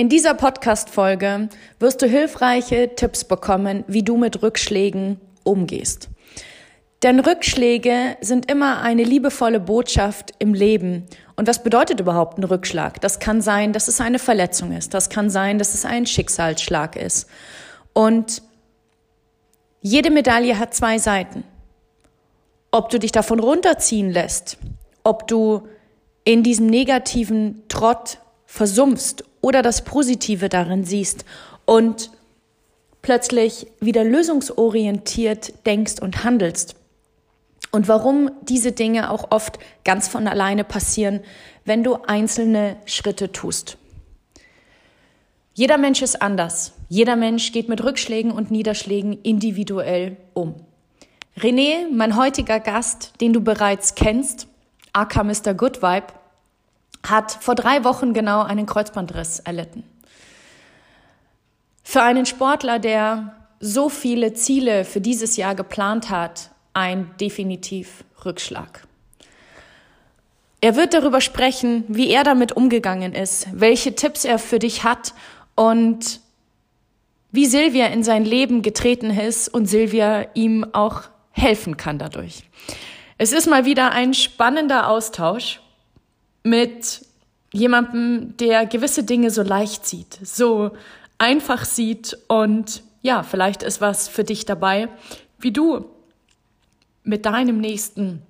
In dieser Podcast-Folge wirst du hilfreiche Tipps bekommen, wie du mit Rückschlägen umgehst. Denn Rückschläge sind immer eine liebevolle Botschaft im Leben. Und was bedeutet überhaupt ein Rückschlag? Das kann sein, dass es eine Verletzung ist. Das kann sein, dass es ein Schicksalsschlag ist. Und jede Medaille hat zwei Seiten. Ob du dich davon runterziehen lässt, ob du in diesem negativen Trott versumpfst oder das Positive darin siehst und plötzlich wieder lösungsorientiert denkst und handelst. Und warum diese Dinge auch oft ganz von alleine passieren, wenn du einzelne Schritte tust. Jeder Mensch ist anders. Jeder Mensch geht mit Rückschlägen und Niederschlägen individuell um. René, mein heutiger Gast, den du bereits kennst, aka Mr. Good Vibe, hat vor drei Wochen genau einen Kreuzbandriss erlitten. Für einen Sportler, der so viele Ziele für dieses Jahr geplant hat, ein definitiv Rückschlag. Er wird darüber sprechen, wie er damit umgegangen ist, welche Tipps er für dich hat und wie Silvia in sein Leben getreten ist und Silvia ihm auch helfen kann dadurch. Es ist mal wieder ein spannender Austausch mit jemandem, der gewisse Dinge so leicht sieht, so einfach sieht und ja, vielleicht ist was für dich dabei, wie du mit deinem nächsten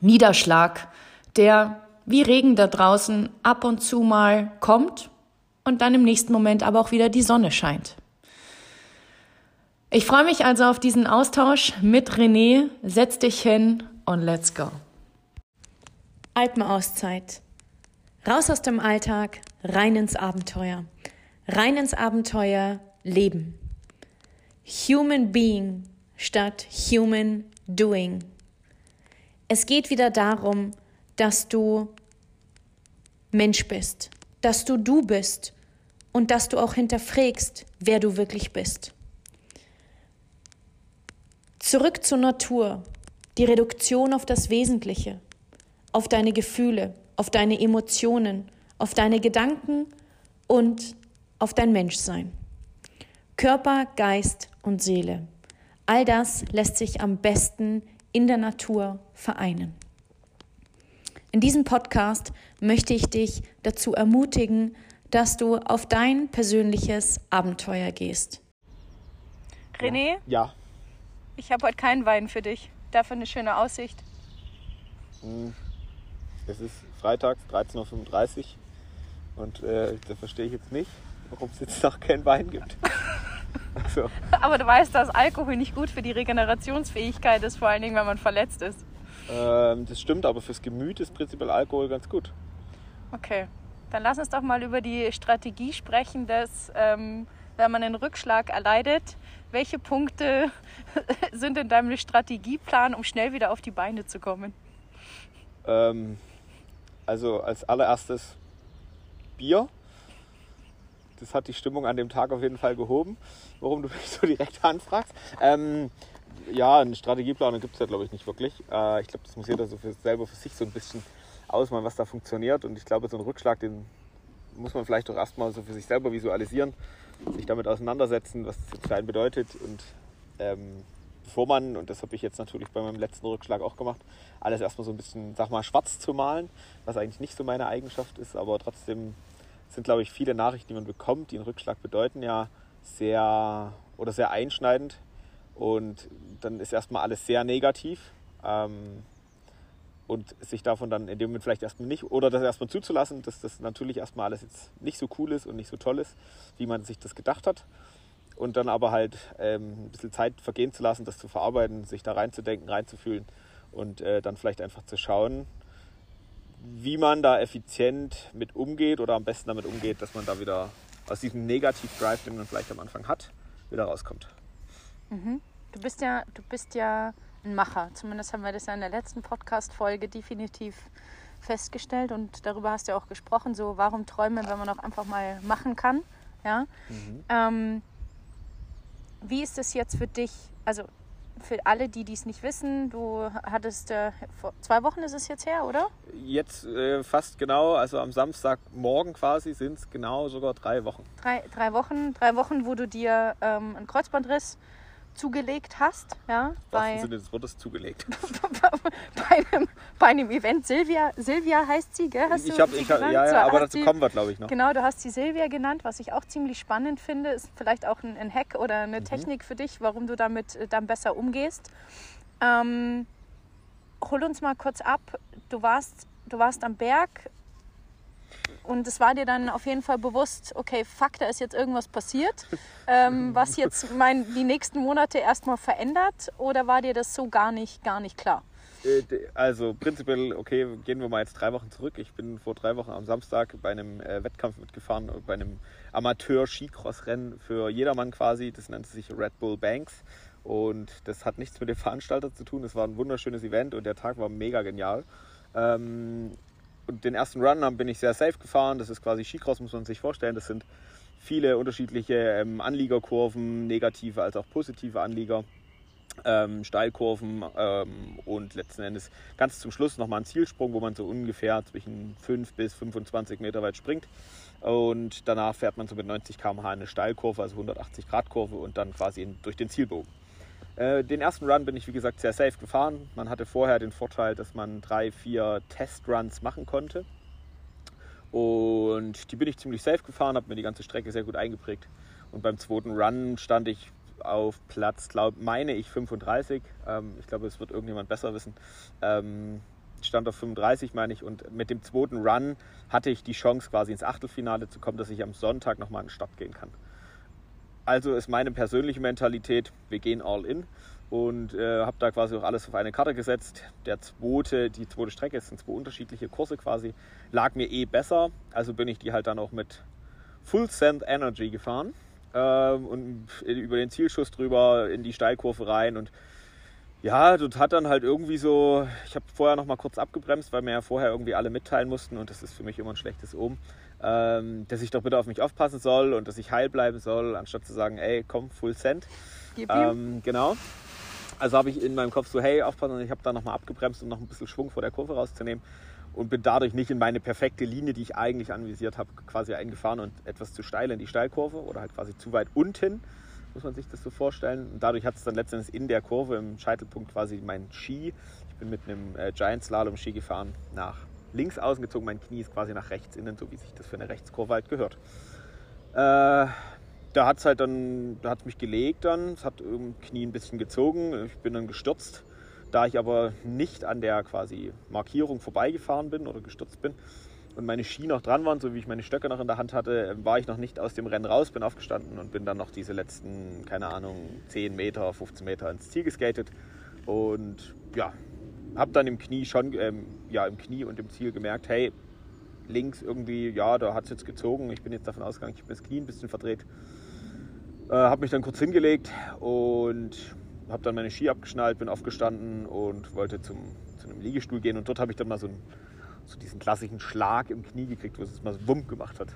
Niederschlag, der wie Regen da draußen ab und zu mal kommt und dann im nächsten Moment aber auch wieder die Sonne scheint. Ich freue mich also auf diesen Austausch mit René. Setz dich hin und let's go. Alpenauszeit. Raus aus dem Alltag, rein ins Abenteuer. Rein ins Abenteuer leben. Human Being statt Human Doing. Es geht wieder darum, dass du Mensch bist, dass du du bist und dass du auch hinterfragst, wer du wirklich bist. Zurück zur Natur, die Reduktion auf das Wesentliche, auf deine Gefühle, auf deine Emotionen, auf deine Gedanken und auf dein Menschsein. Körper, Geist und Seele. All das lässt sich am besten in der Natur vereinen. In diesem Podcast möchte ich dich dazu ermutigen, dass du auf dein persönliches Abenteuer gehst. René? Ja. Ich habe heute keinen Wein für dich. Dafür eine schöne Aussicht. Hm. Es ist Freitag, 13.35 Uhr. Und äh, da verstehe ich jetzt nicht, warum es jetzt noch keinen Wein gibt. also. Aber du weißt, dass Alkohol nicht gut für die Regenerationsfähigkeit ist, vor allen Dingen, wenn man verletzt ist. Ähm, das stimmt, aber fürs Gemüt ist prinzipiell Alkohol ganz gut. Okay, dann lass uns doch mal über die Strategie sprechen, dass, ähm, wenn man einen Rückschlag erleidet, welche Punkte sind in deinem Strategieplan, um schnell wieder auf die Beine zu kommen? Ähm, also als allererstes Bier. Das hat die Stimmung an dem Tag auf jeden Fall gehoben, warum du mich so direkt anfragst. Ähm, ja, einen Strategieplan gibt es ja, glaube ich, nicht wirklich. Äh, ich glaube, das muss jeder so für, selber für sich so ein bisschen ausmalen, was da funktioniert. Und ich glaube, so einen Rückschlag, den muss man vielleicht doch erstmal so für sich selber visualisieren, sich damit auseinandersetzen, was das jetzt bedeutet. Und ähm, bevor man, und das habe ich jetzt natürlich bei meinem letzten Rückschlag auch gemacht, alles erstmal so ein bisschen, sag mal, schwarz zu malen, was eigentlich nicht so meine Eigenschaft ist, aber trotzdem sind, glaube ich, viele Nachrichten, die man bekommt, die einen Rückschlag bedeuten, ja sehr oder sehr einschneidend. Und dann ist erstmal alles sehr negativ. Ähm, und sich davon dann in dem Moment vielleicht erstmal nicht, oder das erstmal zuzulassen, dass das natürlich erstmal alles jetzt nicht so cool ist und nicht so toll ist, wie man sich das gedacht hat. Und dann aber halt ähm, ein bisschen Zeit vergehen zu lassen, das zu verarbeiten, sich da reinzudenken, reinzufühlen und äh, dann vielleicht einfach zu schauen, wie man da effizient mit umgeht oder am besten damit umgeht, dass man da wieder aus diesem Negativ-Drive, den man vielleicht am Anfang hat, wieder rauskommt. Mhm. Du bist ja, du bist ja ein Macher. Zumindest haben wir das ja in der letzten Podcast-Folge definitiv festgestellt und darüber hast du ja auch gesprochen. So, warum träumen, wenn man auch einfach mal machen kann? Ja. Mhm. Ähm, wie ist es jetzt für dich? Also für alle, die dies nicht wissen, du hattest äh, vor zwei Wochen ist es jetzt her, oder? Jetzt äh, fast genau, also am Samstagmorgen quasi sind es genau sogar drei Wochen. Drei, drei Wochen, drei Wochen, wo du dir ähm, einen Kreuzbandriss zugelegt hast. Ja, bei, Sinne des Wortes zugelegt. bei, einem, bei einem Event. Silvia, Silvia heißt sie, gell? Hast ich habe, ich hab, ja, ja, aber dazu kommen wir, glaube ich, noch. Genau, du hast sie Silvia genannt, was ich auch ziemlich spannend finde. Ist vielleicht auch ein, ein Hack oder eine mhm. Technik für dich, warum du damit äh, dann besser umgehst. Ähm, hol uns mal kurz ab. Du warst, du warst am Berg, und es war dir dann auf jeden Fall bewusst, okay, fuck, da ist jetzt irgendwas passiert, ähm, was jetzt mein, die nächsten Monate erstmal verändert? Oder war dir das so gar nicht, gar nicht klar? Äh, also prinzipiell, okay, gehen wir mal jetzt drei Wochen zurück. Ich bin vor drei Wochen am Samstag bei einem äh, Wettkampf mitgefahren, bei einem Amateur-Skicross-Rennen für jedermann quasi. Das nennt sich Red Bull Banks. Und das hat nichts mit dem Veranstalter zu tun. Es war ein wunderschönes Event und der Tag war mega genial. Ähm, den ersten Run bin ich sehr safe gefahren. Das ist quasi Skicross, muss man sich vorstellen. Das sind viele unterschiedliche ähm, Anliegerkurven, negative als auch positive Anlieger, ähm, Steilkurven ähm, und letzten Endes ganz zum Schluss nochmal ein Zielsprung, wo man so ungefähr zwischen 5 bis 25 Meter weit springt. Und danach fährt man so mit 90 km/h eine Steilkurve, also 180 Grad Kurve und dann quasi in, durch den Zielbogen. Äh, den ersten Run bin ich, wie gesagt, sehr safe gefahren. Man hatte vorher den Vorteil, dass man drei, vier Testruns machen konnte. Und die bin ich ziemlich safe gefahren, habe mir die ganze Strecke sehr gut eingeprägt. Und beim zweiten Run stand ich auf Platz, glaub, meine ich, 35. Ähm, ich glaube, es wird irgendjemand besser wissen. Ähm, stand auf 35, meine ich. Und mit dem zweiten Run hatte ich die Chance, quasi ins Achtelfinale zu kommen, dass ich am Sonntag nochmal in die Stadt gehen kann. Also ist meine persönliche Mentalität, wir gehen all in und äh, habe da quasi auch alles auf eine Karte gesetzt. Der zweite, die zweite Strecke, es sind zwei unterschiedliche Kurse quasi, lag mir eh besser. Also bin ich die halt dann auch mit Full Send Energy gefahren ähm, und über den Zielschuss drüber in die Steilkurve rein und ja, das hat dann halt irgendwie so, ich habe vorher noch mal kurz abgebremst, weil mir ja vorher irgendwie alle mitteilen mussten und das ist für mich immer ein schlechtes ähm, dass ich doch bitte auf mich aufpassen soll und dass ich heil bleiben soll, anstatt zu sagen, ey, komm, Full Cent. Ähm, genau. Also habe ich in meinem Kopf so, hey, aufpassen, und ich habe da nochmal abgebremst, um noch ein bisschen Schwung vor der Kurve rauszunehmen und bin dadurch nicht in meine perfekte Linie, die ich eigentlich anvisiert habe, quasi eingefahren und etwas zu steil in die Steilkurve oder halt quasi zu weit unten, muss man sich das so vorstellen. Und dadurch hat es dann letztendlich in der Kurve im Scheitelpunkt quasi mein Ski. Ich bin mit einem äh, Giant Slalom Ski gefahren nach links außen gezogen, mein Knie ist quasi nach rechts innen, so wie sich das für eine Rechtskurve halt gehört. Äh, da hat es halt dann, da hat mich gelegt dann, es hat im Knie ein bisschen gezogen, ich bin dann gestürzt. Da ich aber nicht an der quasi Markierung vorbeigefahren bin oder gestürzt bin und meine Ski noch dran waren, so wie ich meine Stöcke noch in der Hand hatte, war ich noch nicht aus dem Rennen raus, bin aufgestanden und bin dann noch diese letzten, keine Ahnung, 10 Meter, 15 Meter ins Ziel geskatet. Und ja, habe dann im Knie schon, ähm, ja, im Knie und im Ziel gemerkt, hey, links irgendwie, ja, da hat es jetzt gezogen. Ich bin jetzt davon ausgegangen, ich habe das Knie ein bisschen verdreht. Äh, habe mich dann kurz hingelegt und habe dann meine Ski abgeschnallt, bin aufgestanden und wollte zum, zu einem Liegestuhl gehen. Und dort habe ich dann mal so, einen, so diesen klassischen Schlag im Knie gekriegt, wo es mal so Wump gemacht hat.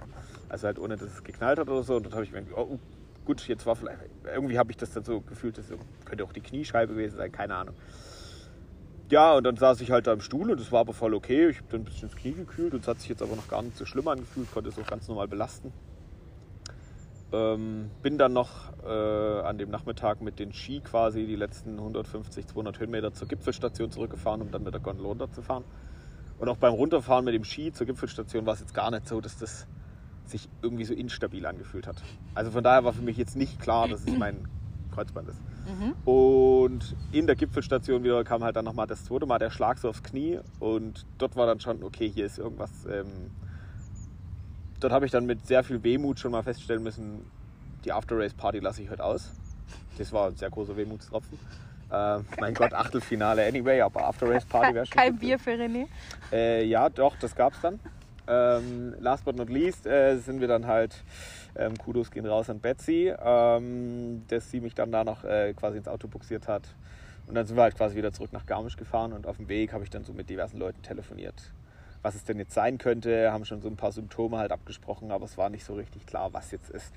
Also halt ohne, dass es geknallt hat oder so. Und dort habe ich mir gedacht, oh, gut, jetzt war vielleicht, irgendwie habe ich das dann so gefühlt, das könnte auch die Kniescheibe gewesen sein, keine Ahnung ja, und dann saß ich halt da im Stuhl und das war aber voll okay. Ich habe dann ein bisschen ins Knie gekühlt und es hat sich jetzt aber noch gar nicht so schlimm angefühlt, konnte es auch ganz normal belasten. Ähm, bin dann noch äh, an dem Nachmittag mit den Ski quasi die letzten 150, 200 Höhenmeter zur Gipfelstation zurückgefahren, um dann mit der Gondel runterzufahren. Und auch beim Runterfahren mit dem Ski zur Gipfelstation war es jetzt gar nicht so, dass das sich irgendwie so instabil angefühlt hat. Also von daher war für mich jetzt nicht klar, dass es mein Kreuzband ist. Mhm. Und in der Gipfelstation wieder kam halt dann nochmal das zweite Mal der Schlag so aufs Knie und dort war dann schon, okay, hier ist irgendwas. Ähm, dort habe ich dann mit sehr viel Wehmut schon mal feststellen müssen, die After-Race-Party lasse ich heute aus. Das war ein sehr großer Wehmutstropfen. Äh, mein Gott, Achtelfinale anyway, aber After-Race-Party wäre schon. Kein Bier für René? Äh, ja, doch, das gab es dann. Ähm, last but not least äh, sind wir dann halt ähm, Kudos gehen raus an Betsy, ähm, dass sie mich dann da noch äh, quasi ins Auto buxiert hat. Und dann sind wir halt quasi wieder zurück nach Garmisch gefahren und auf dem Weg habe ich dann so mit diversen Leuten telefoniert, was es denn jetzt sein könnte. Haben schon so ein paar Symptome halt abgesprochen, aber es war nicht so richtig klar, was jetzt ist.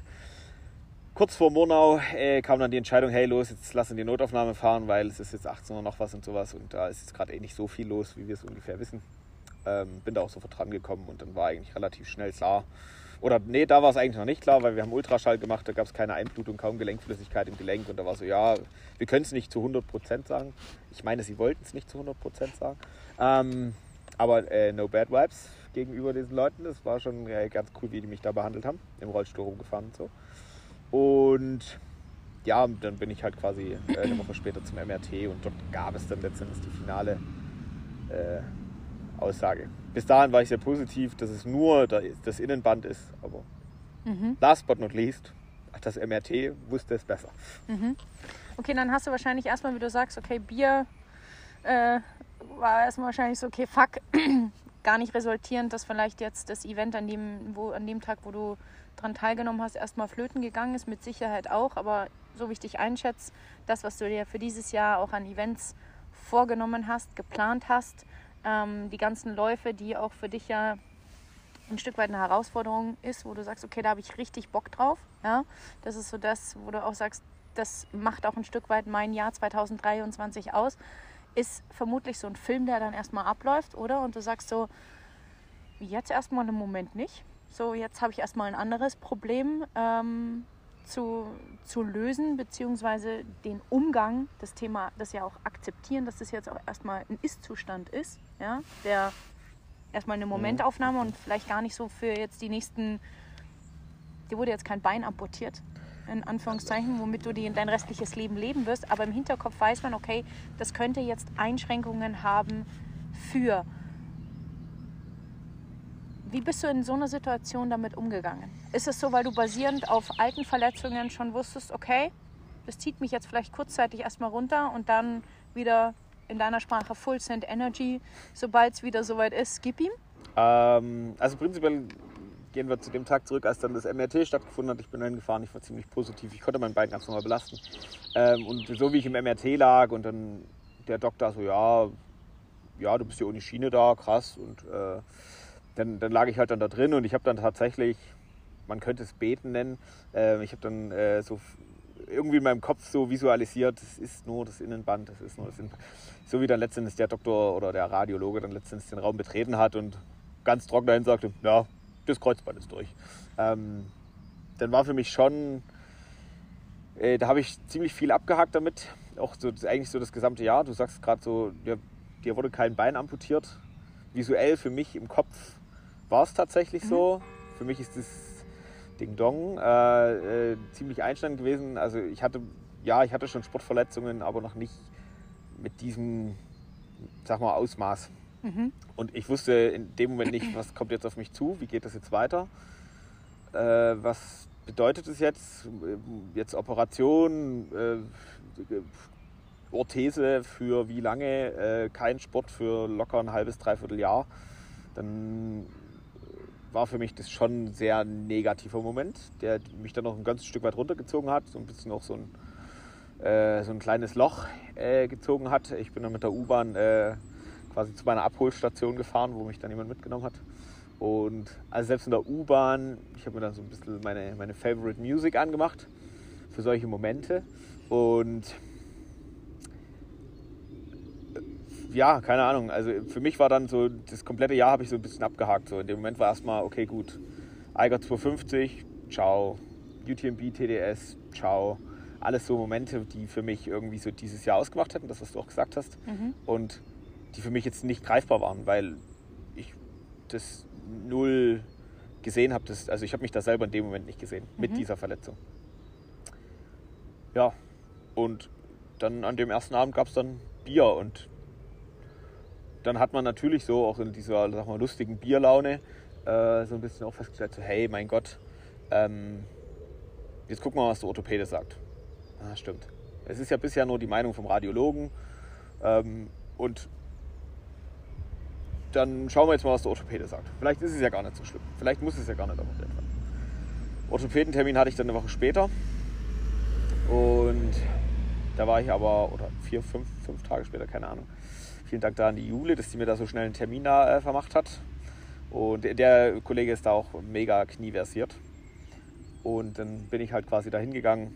kurz vor Murnau äh, kam dann die Entscheidung, hey los, jetzt lassen die Notaufnahme fahren, weil es ist jetzt 18 Uhr noch was und sowas und da ist jetzt gerade eh nicht so viel los, wie wir es ungefähr wissen. Ähm, bin da auch sofort dran gekommen und dann war eigentlich relativ schnell klar. Oder nee, da war es eigentlich noch nicht klar, weil wir haben Ultraschall gemacht, da gab es keine Einblutung, kaum Gelenkflüssigkeit im Gelenk und da war so, ja, wir können es nicht zu 100% sagen. Ich meine, sie wollten es nicht zu 100% sagen. Ähm, aber äh, no bad vibes gegenüber diesen Leuten. Das war schon äh, ganz cool, wie die mich da behandelt haben. Im Rollstuhl rumgefahren und so. Und ja, dann bin ich halt quasi äh, eine Woche später zum MRT und dort gab es dann letztendlich die finale äh, Aussage. Bis dahin war ich sehr positiv, dass es nur das Innenband ist, aber mhm. last but not least, das MRT wusste es besser. Mhm. Okay, dann hast du wahrscheinlich erstmal, wie du sagst, okay, Bier äh, war erstmal wahrscheinlich so, okay, fuck, gar nicht resultierend, dass vielleicht jetzt das Event an dem, wo, an dem Tag, wo du daran teilgenommen hast, erstmal flöten gegangen ist, mit Sicherheit auch. Aber so wie ich dich einschätze, das, was du dir für dieses Jahr auch an Events vorgenommen hast, geplant hast, ähm, die ganzen Läufe, die auch für dich ja ein Stück weit eine Herausforderung ist, wo du sagst, okay, da habe ich richtig Bock drauf. Ja? Das ist so das, wo du auch sagst, das macht auch ein Stück weit mein Jahr 2023 aus ist vermutlich so ein Film, der dann erstmal abläuft, oder? Und du sagst so, jetzt erstmal im Moment nicht. So, jetzt habe ich erstmal ein anderes Problem ähm, zu, zu lösen, beziehungsweise den Umgang, das Thema, das ja auch akzeptieren, dass das jetzt auch erstmal ein Ist-Zustand ist, ja, der erstmal eine Momentaufnahme und vielleicht gar nicht so für jetzt die nächsten, dir wurde jetzt kein Bein amputiert, in Anführungszeichen, womit du die, dein restliches Leben leben wirst. Aber im Hinterkopf weiß man, okay, das könnte jetzt Einschränkungen haben für. Wie bist du in so einer Situation damit umgegangen? Ist es so, weil du basierend auf alten Verletzungen schon wusstest, okay, das zieht mich jetzt vielleicht kurzzeitig erstmal runter und dann wieder in deiner Sprache Full Send Energy, sobald es wieder soweit ist, gib ihm? Ähm, also prinzipiell gehen wir zu dem Tag zurück, als dann das MRT stattgefunden hat. Ich bin dann gefahren, ich war ziemlich positiv. Ich konnte mein Bein ganz normal belasten. Ähm, und so wie ich im MRT lag und dann der Doktor so, ja, ja, du bist ja ohne Schiene da, krass. Und äh, dann, dann lag ich halt dann da drin und ich habe dann tatsächlich, man könnte es beten nennen, äh, ich habe dann äh, so irgendwie in meinem Kopf so visualisiert, das ist nur das Innenband, das ist nur das Innenband. So wie dann letztendlich der Doktor oder der Radiologe dann letztendlich den Raum betreten hat und ganz trocken dahin sagte, ja, das Kreuzband ist durch. Ähm, dann war für mich schon, äh, da habe ich ziemlich viel abgehakt damit. Auch so, eigentlich so das gesamte Jahr. Du sagst gerade so, dir, dir, wurde kein Bein amputiert. Visuell für mich im Kopf war es tatsächlich mhm. so. Für mich ist das Ding Dong äh, äh, ziemlich einschneidend gewesen. Also ich hatte, ja, ich hatte schon Sportverletzungen, aber noch nicht mit diesem, sag mal, Ausmaß. Mhm. Und ich wusste in dem Moment nicht, was kommt jetzt auf mich zu, wie geht das jetzt weiter, äh, was bedeutet es jetzt, jetzt Operation, äh, Orthese für wie lange, äh, kein Sport für locker ein halbes, dreiviertel Jahr, dann war für mich das schon ein sehr negativer Moment, der mich dann noch ein ganzes Stück weit runtergezogen hat, so ein bisschen auch so ein, äh, so ein kleines Loch äh, gezogen hat. Ich bin dann mit der U-Bahn äh, quasi zu meiner Abholstation gefahren, wo mich dann jemand mitgenommen hat. Und also selbst in der U-Bahn, ich habe mir dann so ein bisschen meine, meine Favorite Music angemacht für solche Momente. Und äh, ja, keine Ahnung. Also für mich war dann so, das komplette Jahr habe ich so ein bisschen abgehakt. So in dem Moment war erstmal, okay, gut, Eiger 250, ciao. UTMB, TDS, ciao. Alles so Momente, die für mich irgendwie so dieses Jahr ausgemacht hätten, das, was du auch gesagt hast. Mhm. Und die für mich jetzt nicht greifbar waren, weil ich das null gesehen habe. Also ich habe mich da selber in dem Moment nicht gesehen mhm. mit dieser Verletzung. Ja, und dann an dem ersten Abend gab es dann Bier und dann hat man natürlich so auch in dieser sag mal, lustigen Bierlaune äh, so ein bisschen auch festgestellt, so, hey, mein Gott, ähm, jetzt gucken wir mal, was der Orthopäde sagt. Ah, stimmt. Es ist ja bisher nur die Meinung vom Radiologen ähm, und dann schauen wir jetzt mal, was der Orthopäde sagt. Vielleicht ist es ja gar nicht so schlimm. Vielleicht muss es ja gar nicht operiert werden. Orthopädentermin hatte ich dann eine Woche später. Und da war ich aber, oder vier, fünf, fünf Tage später, keine Ahnung. Vielen Dank da an die Jule, dass sie mir da so schnell einen Termin da äh, vermacht hat. Und der Kollege ist da auch mega knieversiert. Und dann bin ich halt quasi dahin gegangen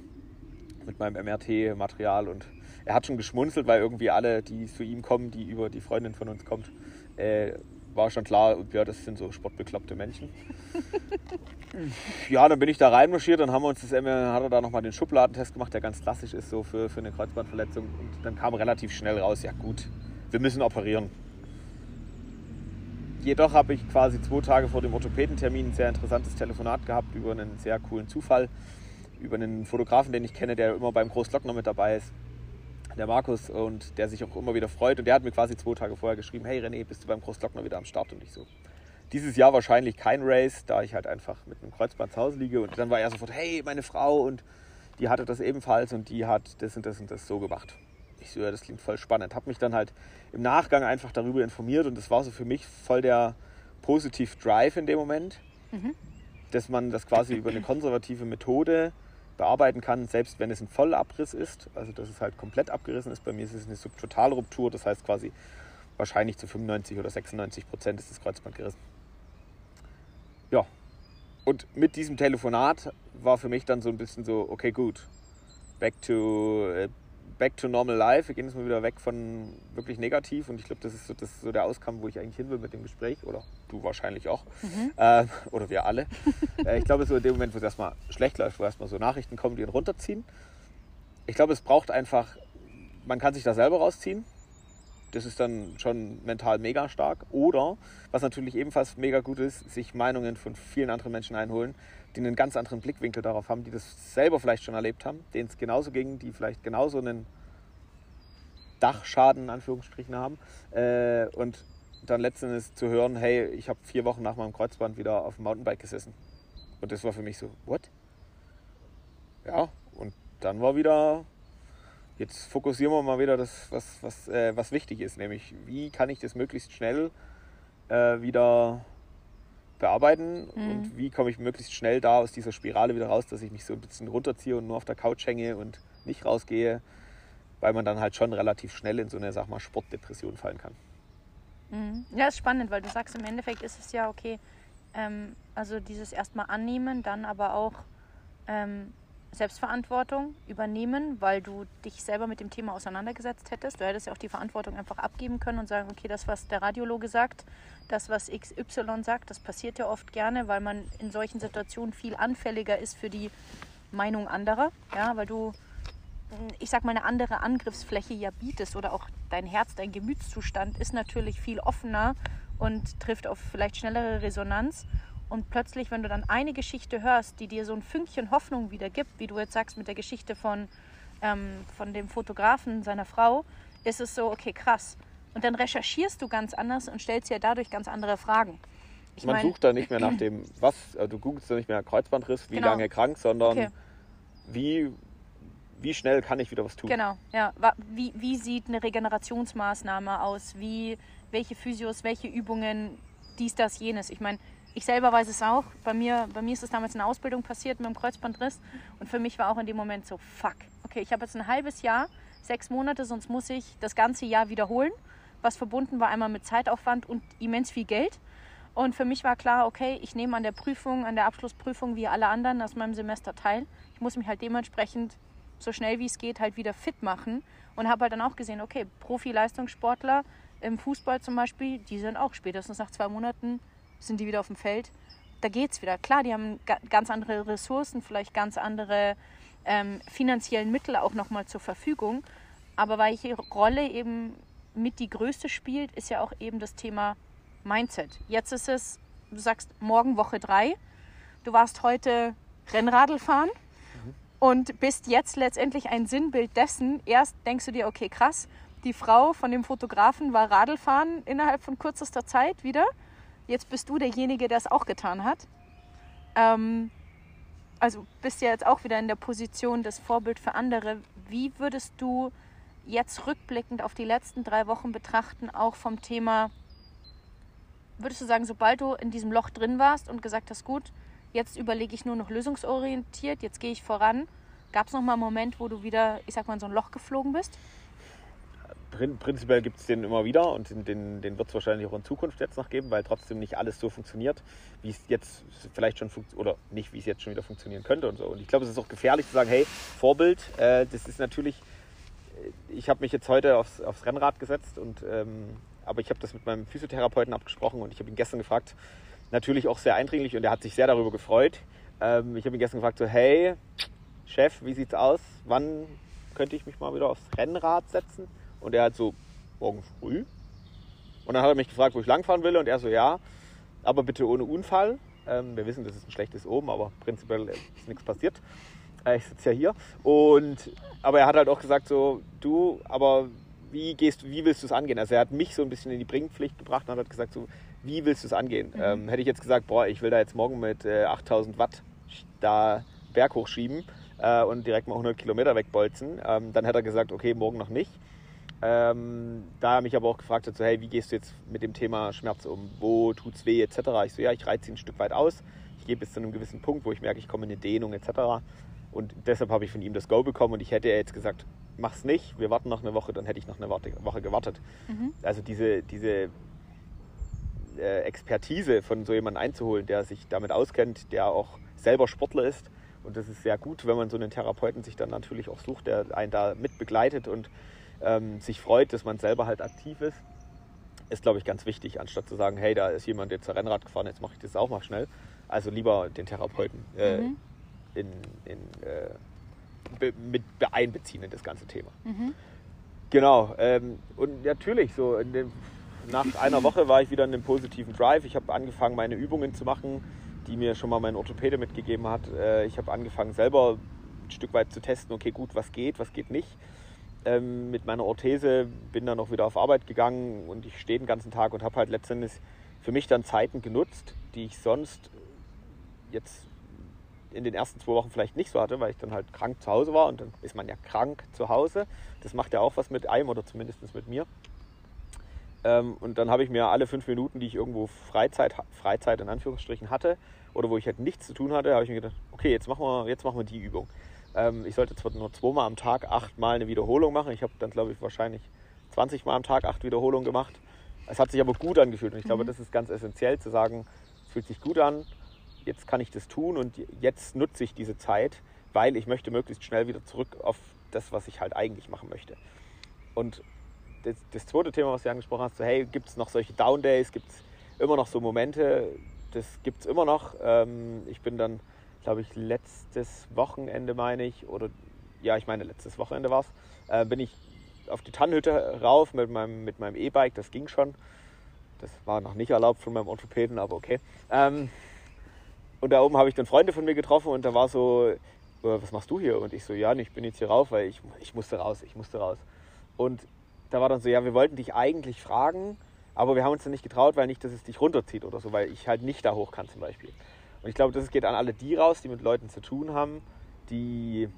mit meinem MRT-Material und er hat schon geschmunzelt, weil irgendwie alle, die zu ihm kommen, die über die Freundin von uns kommt, äh, war schon klar, ja, das sind so sportbekloppte Menschen. ja, dann bin ich da reinmarschiert, dann haben wir uns das, hat er da nochmal den Schubladentest gemacht, der ganz klassisch ist so für, für eine Kreuzbandverletzung. Und dann kam relativ schnell raus, ja gut, wir müssen operieren. Jedoch habe ich quasi zwei Tage vor dem Orthopädentermin ein sehr interessantes Telefonat gehabt über einen sehr coolen Zufall, über einen Fotografen, den ich kenne, der immer beim Großglockner mit dabei ist der Markus, und der sich auch immer wieder freut. Und der hat mir quasi zwei Tage vorher geschrieben, hey René, bist du beim Großglockner wieder am Start? Und ich so, dieses Jahr wahrscheinlich kein Race, da ich halt einfach mit einem Kreuzband zu Hause liege. Und dann war er sofort, hey, meine Frau, und die hatte das ebenfalls und die hat das und das und das so gemacht. Ich so, ja, das klingt voll spannend. Habe mich dann halt im Nachgang einfach darüber informiert und das war so für mich voll der positiv Drive in dem Moment, mhm. dass man das quasi über eine konservative Methode bearbeiten kann, selbst wenn es ein Vollabriss ist, also dass es halt komplett abgerissen ist. Bei mir ist es eine Subtotalruptur, das heißt quasi wahrscheinlich zu 95 oder 96 Prozent ist das Kreuzband gerissen. Ja, und mit diesem Telefonat war für mich dann so ein bisschen so, okay, gut, back to, äh, back to normal life. Wir gehen jetzt mal wieder weg von wirklich negativ und ich glaube, das ist so, das ist so der Auskommen, wo ich eigentlich hin will mit dem Gespräch oder du wahrscheinlich auch mhm. äh, oder wir alle. äh, ich glaube, so in dem Moment, wo es erstmal schlecht läuft, wo erstmal so Nachrichten kommen, die ihn runterziehen. Ich glaube, es braucht einfach, man kann sich da selber rausziehen. Das ist dann schon mental mega stark. Oder, was natürlich ebenfalls mega gut ist, sich Meinungen von vielen anderen Menschen einholen, die einen ganz anderen Blickwinkel darauf haben, die das selber vielleicht schon erlebt haben, denen es genauso ging, die vielleicht genauso einen Dachschaden in Anführungsstrichen haben äh, und dann letztendlich zu hören, hey, ich habe vier Wochen nach meinem Kreuzband wieder auf dem Mountainbike gesessen. Und das war für mich so, what? Ja, und dann war wieder, jetzt fokussieren wir mal wieder das, was, was, äh, was wichtig ist, nämlich wie kann ich das möglichst schnell äh, wieder bearbeiten mhm. und wie komme ich möglichst schnell da aus dieser Spirale wieder raus, dass ich mich so ein bisschen runterziehe und nur auf der Couch hänge und nicht rausgehe, weil man dann halt schon relativ schnell in so eine, sag mal, Sportdepression fallen kann. Mhm. Ja, ist spannend, weil du sagst, im Endeffekt ist es ja okay, ähm, also dieses erstmal annehmen, dann aber auch ähm, Selbstverantwortung übernehmen, weil du dich selber mit dem Thema auseinandergesetzt hättest. Du hättest ja auch die Verantwortung einfach abgeben können und sagen, okay, das, was der Radiologe sagt, das, was XY sagt, das passiert ja oft gerne, weil man in solchen Situationen viel anfälliger ist für die Meinung anderer, ja, weil du, ich sag mal, eine andere Angriffsfläche ja bietest oder auch dein Herz, dein Gemütszustand ist natürlich viel offener und trifft auf vielleicht schnellere Resonanz und plötzlich, wenn du dann eine Geschichte hörst, die dir so ein Fünkchen Hoffnung wieder gibt, wie du jetzt sagst mit der Geschichte von, ähm, von dem Fotografen seiner Frau, ist es so, okay, krass. Und dann recherchierst du ganz anders und stellst dir dadurch ganz andere Fragen. Ich Man mein, sucht da nicht mehr nach dem, was, also du googelst da nicht mehr Kreuzbandriss, wie genau. lange krank, sondern okay. wie, wie schnell kann ich wieder was tun. Genau, ja. Wie, wie sieht eine Regenerationsmaßnahme aus? Wie, welche Physios, welche Übungen, dies, das, jenes. Ich meine, ich selber weiß es auch. Bei mir, bei mir ist es damals in der Ausbildung passiert mit dem Kreuzbandriss. Und für mich war auch in dem Moment so, fuck. Okay, ich habe jetzt ein halbes Jahr, sechs Monate, sonst muss ich das ganze Jahr wiederholen. Was verbunden war einmal mit Zeitaufwand und immens viel Geld. Und für mich war klar, okay, ich nehme an der Prüfung, an der Abschlussprüfung wie alle anderen aus meinem Semester teil. Ich muss mich halt dementsprechend so schnell wie es geht halt wieder fit machen. Und habe halt dann auch gesehen, okay, Profi-Leistungssportler im Fußball zum Beispiel, die sind auch spätestens nach zwei Monaten sind die wieder auf dem Feld. Da geht es wieder. Klar, die haben ganz andere Ressourcen, vielleicht ganz andere ähm, finanziellen Mittel auch nochmal zur Verfügung. Aber welche Rolle eben mit die größte spielt, ist ja auch eben das Thema Mindset. Jetzt ist es, du sagst morgen Woche drei. Du warst heute Rennradl fahren mhm. und bist jetzt letztendlich ein Sinnbild dessen. Erst denkst du dir, okay, krass, die Frau von dem Fotografen war Radlfahren innerhalb von kürzester Zeit wieder. Jetzt bist du derjenige, der es auch getan hat. Ähm, also bist ja jetzt auch wieder in der Position des Vorbild für andere. Wie würdest du jetzt rückblickend auf die letzten drei Wochen betrachten, auch vom Thema, würdest du sagen, sobald du in diesem Loch drin warst und gesagt hast, gut, jetzt überlege ich nur noch lösungsorientiert, jetzt gehe ich voran, gab es noch mal einen Moment, wo du wieder, ich sag mal, in so ein Loch geflogen bist? Prinzipiell gibt es den immer wieder und den, den, den wird es wahrscheinlich auch in Zukunft jetzt noch geben, weil trotzdem nicht alles so funktioniert, wie es jetzt vielleicht schon funktioniert, oder nicht, wie es jetzt schon wieder funktionieren könnte und so. Und ich glaube, es ist auch gefährlich zu sagen, hey, Vorbild, äh, das ist natürlich, äh, ich habe mich jetzt heute aufs, aufs Rennrad gesetzt und ähm, aber ich habe das mit meinem Physiotherapeuten abgesprochen und ich habe ihn gestern gefragt, natürlich auch sehr eindringlich und er hat sich sehr darüber gefreut. Ähm, ich habe ihn gestern gefragt, so, hey, Chef, wie sieht's aus? Wann könnte ich mich mal wieder aufs Rennrad setzen? Und er hat so, morgen früh. Und dann hat er mich gefragt, wo ich langfahren will. Und er so, ja, aber bitte ohne Unfall. Ähm, wir wissen, das ist ein schlechtes Oben, aber prinzipiell ist nichts passiert. Äh, ich sitze ja hier. Und, aber er hat halt auch gesagt, so, du, aber wie, gehst, wie willst du es angehen? Also er hat mich so ein bisschen in die Bringpflicht gebracht und hat gesagt, so, wie willst du es angehen? Mhm. Ähm, hätte ich jetzt gesagt, boah, ich will da jetzt morgen mit äh, 8000 Watt da Berg hochschieben äh, und direkt mal 100 Kilometer wegbolzen, ähm, dann hätte er gesagt, okay, morgen noch nicht. Ähm, da er mich aber auch gefragt hat, so, hey, wie gehst du jetzt mit dem Thema Schmerz um? Wo tut's weh, etc. Ich so, ja, ich reize ihn ein Stück weit aus. Ich gehe bis zu einem gewissen Punkt, wo ich merke, ich komme in eine Dehnung, etc. Und deshalb habe ich von ihm das Go bekommen und ich hätte jetzt gesagt, mach's nicht, wir warten noch eine Woche, dann hätte ich noch eine Woche gewartet. Mhm. Also diese, diese äh, Expertise von so jemandem einzuholen, der sich damit auskennt, der auch selber Sportler ist. Und das ist sehr gut, wenn man so einen Therapeuten sich dann natürlich auch sucht, der einen da mit begleitet und ähm, sich freut, dass man selber halt aktiv ist, ist, glaube ich, ganz wichtig, anstatt zu sagen, hey, da ist jemand jetzt Rennrad gefahren, jetzt mache ich das auch mal schnell. Also lieber den Therapeuten äh, mhm. in, in, äh, be, mit einbeziehen in das ganze Thema. Mhm. Genau. Ähm, und natürlich, so dem, nach einer Woche war ich wieder in einem positiven Drive. Ich habe angefangen, meine Übungen zu machen, die mir schon mal mein Orthopäde mitgegeben hat. Äh, ich habe angefangen, selber ein Stück weit zu testen, okay, gut, was geht, was geht nicht ähm, mit meiner Orthese, bin dann auch wieder auf Arbeit gegangen und ich stehe den ganzen Tag und habe halt letztendlich für mich dann Zeiten genutzt, die ich sonst jetzt in den ersten zwei Wochen vielleicht nicht so hatte, weil ich dann halt krank zu Hause war und dann ist man ja krank zu Hause. Das macht ja auch was mit einem oder zumindest mit mir. Ähm, und dann habe ich mir alle fünf Minuten, die ich irgendwo Freizeit, Freizeit in Anführungsstrichen hatte oder wo ich halt nichts zu tun hatte, habe ich mir gedacht, okay, jetzt machen wir, jetzt machen wir die Übung. Ähm, ich sollte zwar nur zweimal am Tag achtmal eine Wiederholung machen. Ich habe dann, glaube ich, wahrscheinlich 20 Mal am Tag acht Wiederholungen gemacht. Es hat sich aber gut angefühlt und ich mhm. glaube, das ist ganz essentiell zu sagen, es fühlt sich gut an, jetzt kann ich das tun und jetzt nutze ich diese Zeit, weil ich möchte möglichst schnell wieder zurück auf das, was ich halt eigentlich machen möchte. Und das, das zweite Thema, was du angesprochen hast, so hey, gibt es noch solche Down Days, gibt es immer noch so Momente, das gibt es immer noch. Ähm, ich bin dann glaube ich, letztes Wochenende meine ich, oder ja, ich meine, letztes Wochenende war es, äh, bin ich auf die Tannhütte rauf mit meinem mit meinem E-Bike, das ging schon. Das war noch nicht erlaubt von meinem Orthopäden, aber okay. Ähm, und da oben habe ich dann Freunde von mir getroffen und da war so, äh, was machst du hier? Und ich so, ja, ich bin jetzt hier rauf, weil ich, ich musste raus, ich musste raus. Und da war dann so, ja, wir wollten dich eigentlich fragen, aber wir haben uns dann nicht getraut, weil nicht, dass es dich runterzieht oder so, weil ich halt nicht da hoch kann zum Beispiel. Und ich glaube, das geht an alle die raus, die mit Leuten zu tun haben, die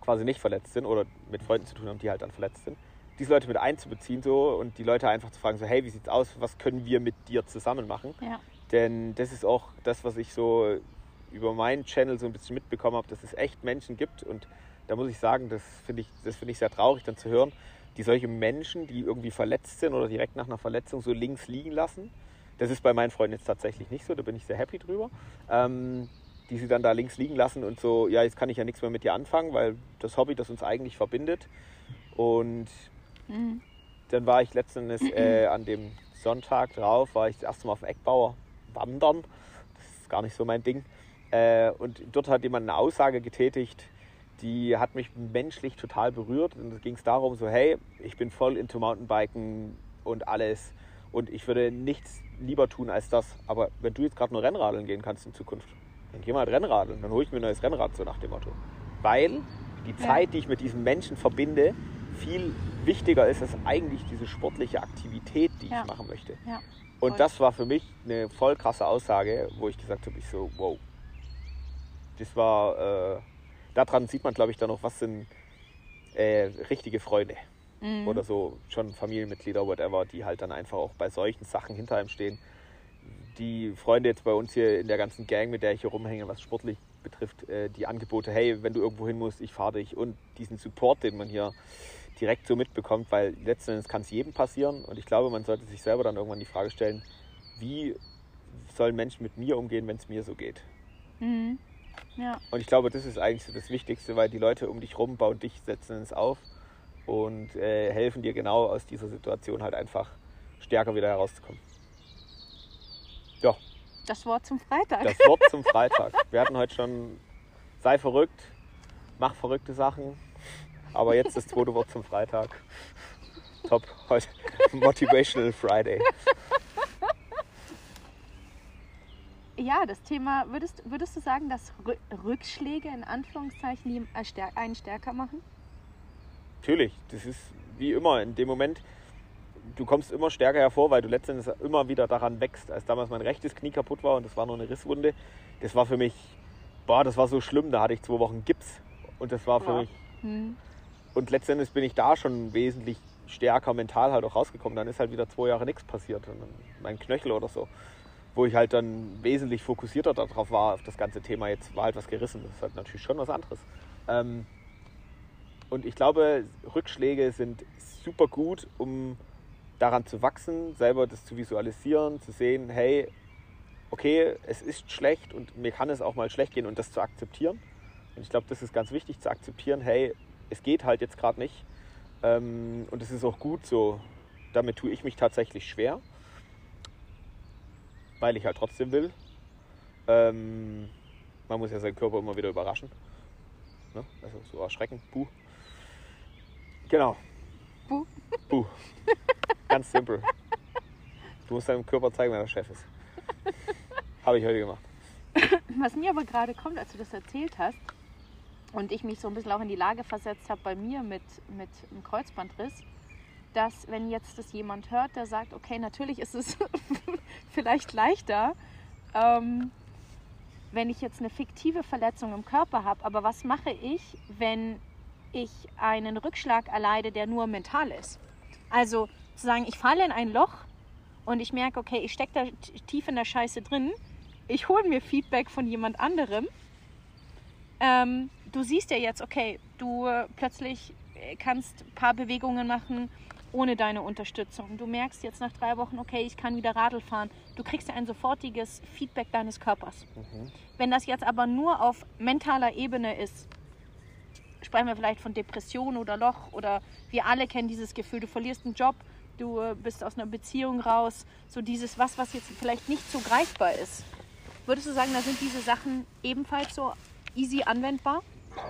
quasi nicht verletzt sind oder mit Freunden zu tun haben, die halt dann verletzt sind. Diese Leute mit einzubeziehen so und die Leute einfach zu fragen, so hey, wie sieht's aus, was können wir mit dir zusammen machen? Ja. Denn das ist auch das, was ich so über meinen Channel so ein bisschen mitbekommen habe, dass es echt Menschen gibt und da muss ich sagen, das finde ich, das ich sehr traurig dann zu hören, die solche Menschen, die irgendwie verletzt sind oder direkt nach einer Verletzung so links liegen lassen das ist bei meinen Freunden jetzt tatsächlich nicht so, da bin ich sehr happy drüber. Ähm, die sie dann da links liegen lassen und so, ja, jetzt kann ich ja nichts mehr mit dir anfangen, weil das Hobby, das uns eigentlich verbindet. Und mhm. dann war ich letztendlich äh, an dem Sonntag drauf, war ich das erste Mal auf dem Eckbauer wandern. Das ist gar nicht so mein Ding. Äh, und dort hat jemand eine Aussage getätigt, die hat mich menschlich total berührt. Und da ging es darum, so, hey, ich bin voll into Mountainbiken und alles. Und ich würde nichts lieber tun als das. Aber wenn du jetzt gerade nur Rennradeln gehen kannst in Zukunft, dann geh mal halt Rennradeln. Dann hole ich mir ein neues Rennrad, so nach dem Motto. Weil die Zeit, ja. die ich mit diesem Menschen verbinde, viel wichtiger ist als eigentlich diese sportliche Aktivität, die ja. ich machen möchte. Ja. Und das war für mich eine voll krasse Aussage, wo ich gesagt habe, ich so, wow. Das war, äh, daran sieht man, glaube ich, dann noch, was sind äh, richtige Freunde mhm. oder so schon Familienmitglieder, whatever, die halt dann einfach auch bei solchen Sachen hinter einem stehen. die Freunde jetzt bei uns hier in der ganzen Gang, mit der ich hier rumhänge, was sportlich betrifft, äh, die Angebote, hey, wenn du irgendwo hin musst, ich fahre dich und diesen Support, den man hier direkt so mitbekommt, weil letzten Endes kann es jedem passieren und ich glaube, man sollte sich selber dann irgendwann die Frage stellen, wie sollen Menschen mit mir umgehen, wenn es mir so geht? Mhm. Ja. Und ich glaube, das ist eigentlich so das Wichtigste, weil die Leute um dich rum bauen dich letzten Endes auf und äh, helfen dir genau aus dieser Situation halt einfach stärker wieder herauszukommen. Ja. Das Wort zum Freitag. Das Wort zum Freitag. Wir hatten heute schon, sei verrückt, mach verrückte Sachen, aber jetzt das zweite Wort zum Freitag. Top, heute Motivational Friday. Ja, das Thema, würdest, würdest du sagen, dass Rückschläge in Anführungszeichen einen stärker machen? Natürlich, das ist wie immer in dem Moment, du kommst immer stärker hervor, weil du letztendlich immer wieder daran wächst. Als damals mein rechtes Knie kaputt war und das war nur eine Risswunde, das war für mich, boah, das war so schlimm, da hatte ich zwei Wochen Gips und das war für ja. mich. Hm. Und letztendlich bin ich da schon wesentlich stärker mental halt auch rausgekommen. Dann ist halt wieder zwei Jahre nichts passiert. mein Knöchel oder so wo ich halt dann wesentlich fokussierter darauf war, auf das ganze Thema. Jetzt war halt was gerissen. Das ist halt natürlich schon was anderes. Ähm, und ich glaube, Rückschläge sind super gut, um daran zu wachsen, selber das zu visualisieren, zu sehen, hey, okay, es ist schlecht und mir kann es auch mal schlecht gehen und das zu akzeptieren. Und ich glaube, das ist ganz wichtig zu akzeptieren, hey, es geht halt jetzt gerade nicht. Ähm, und es ist auch gut so. Damit tue ich mich tatsächlich schwer weil ich halt trotzdem will. Ähm, man muss ja seinen Körper immer wieder überraschen. Ne? Also so erschrecken. Buh. Genau. Buh. Buh. Ganz simpel. Du musst deinem Körper zeigen, wer der Chef ist. Habe ich heute gemacht. Was mir aber gerade kommt, als du das erzählt hast und ich mich so ein bisschen auch in die Lage versetzt habe bei mir mit, mit einem Kreuzbandriss, dass wenn jetzt das jemand hört, der sagt, okay, natürlich ist es vielleicht leichter, ähm, wenn ich jetzt eine fiktive Verletzung im Körper habe, aber was mache ich, wenn ich einen Rückschlag erleide, der nur mental ist? Also zu sagen, ich falle in ein Loch und ich merke, okay, ich stecke da tief in der Scheiße drin, ich hole mir Feedback von jemand anderem. Ähm, du siehst ja jetzt, okay, du plötzlich kannst ein paar Bewegungen machen, ohne deine Unterstützung. Du merkst jetzt nach drei Wochen, okay, ich kann wieder Radl fahren. Du kriegst ja ein sofortiges Feedback deines Körpers. Mhm. Wenn das jetzt aber nur auf mentaler Ebene ist, sprechen wir vielleicht von Depression oder Loch oder wir alle kennen dieses Gefühl, du verlierst einen Job, du äh, bist aus einer Beziehung raus, so dieses was, was jetzt vielleicht nicht so greifbar ist. Würdest du sagen, da sind diese Sachen ebenfalls so easy anwendbar?